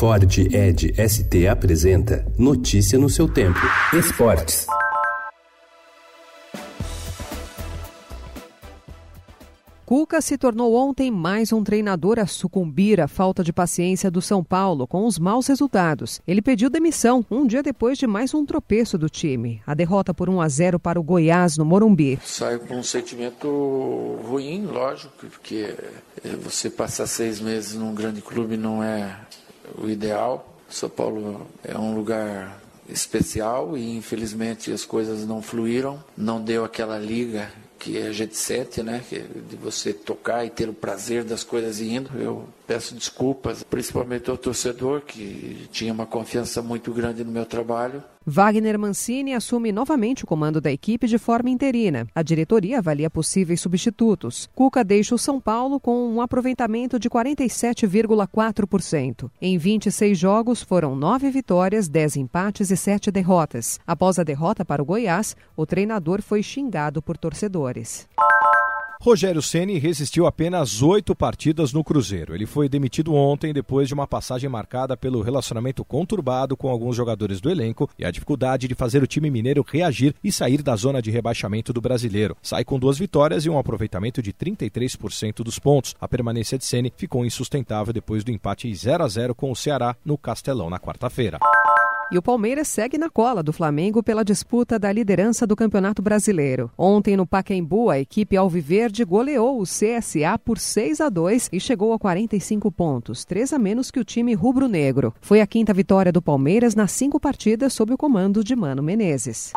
Ford Ed ST apresenta Notícia no seu tempo. Esportes. Cuca se tornou ontem mais um treinador a sucumbir à falta de paciência do São Paulo com os maus resultados. Ele pediu demissão um dia depois de mais um tropeço do time. A derrota por 1 a 0 para o Goiás no Morumbi. Saio com um sentimento ruim, lógico, porque você passar seis meses num grande clube não é o ideal. São Paulo é um lugar especial e infelizmente as coisas não fluíram, não deu aquela liga que a gente sente, né? De você tocar e ter o prazer das coisas indo. Eu peço desculpas, principalmente ao torcedor que tinha uma confiança muito grande no meu trabalho. Wagner Mancini assume novamente o comando da equipe de forma interina. A diretoria avalia possíveis substitutos. Cuca deixa o São Paulo com um aproveitamento de 47,4%. Em 26 jogos, foram 9 vitórias, 10 empates e 7 derrotas. Após a derrota para o Goiás, o treinador foi xingado por torcedores. Rogério Ceni resistiu apenas oito partidas no Cruzeiro. Ele foi demitido ontem depois de uma passagem marcada pelo relacionamento conturbado com alguns jogadores do elenco e a dificuldade de fazer o time mineiro reagir e sair da zona de rebaixamento do brasileiro. Sai com duas vitórias e um aproveitamento de 33% dos pontos. A permanência de Ceni ficou insustentável depois do empate 0 a 0 com o Ceará no Castelão na quarta-feira. E o Palmeiras segue na cola do Flamengo pela disputa da liderança do Campeonato Brasileiro. Ontem, no Pacaembu, a equipe Alviverde goleou o CSA por 6 a 2 e chegou a 45 pontos, 3 a menos que o time rubro-negro. Foi a quinta vitória do Palmeiras nas cinco partidas sob o comando de Mano Menezes.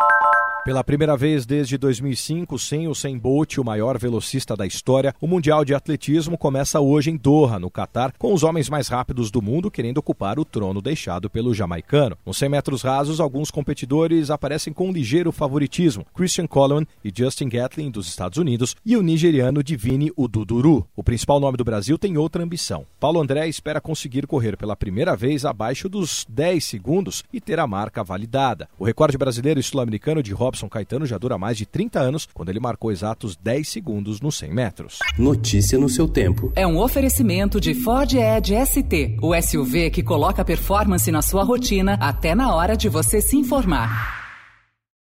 Pela primeira vez desde 2005, sem o Sem Bolt, o maior velocista da história, o Mundial de Atletismo começa hoje em Doha, no Catar, com os homens mais rápidos do mundo querendo ocupar o trono deixado pelo jamaicano. Nos 100 metros rasos, alguns competidores aparecem com um ligeiro favoritismo: Christian Coleman e Justin Gatlin, dos Estados Unidos, e o nigeriano Divine Ududuru. O principal nome do Brasil tem outra ambição. Paulo André espera conseguir correr pela primeira vez abaixo dos 10 segundos e ter a marca validada. O recorde brasileiro e sul-americano de Robson Caetano já dura mais de 30 anos, quando ele marcou exatos 10 segundos nos 100 metros. Notícia no seu tempo. É um oferecimento de Ford Edge ST, o SUV que coloca performance na sua rotina até na hora de você se informar.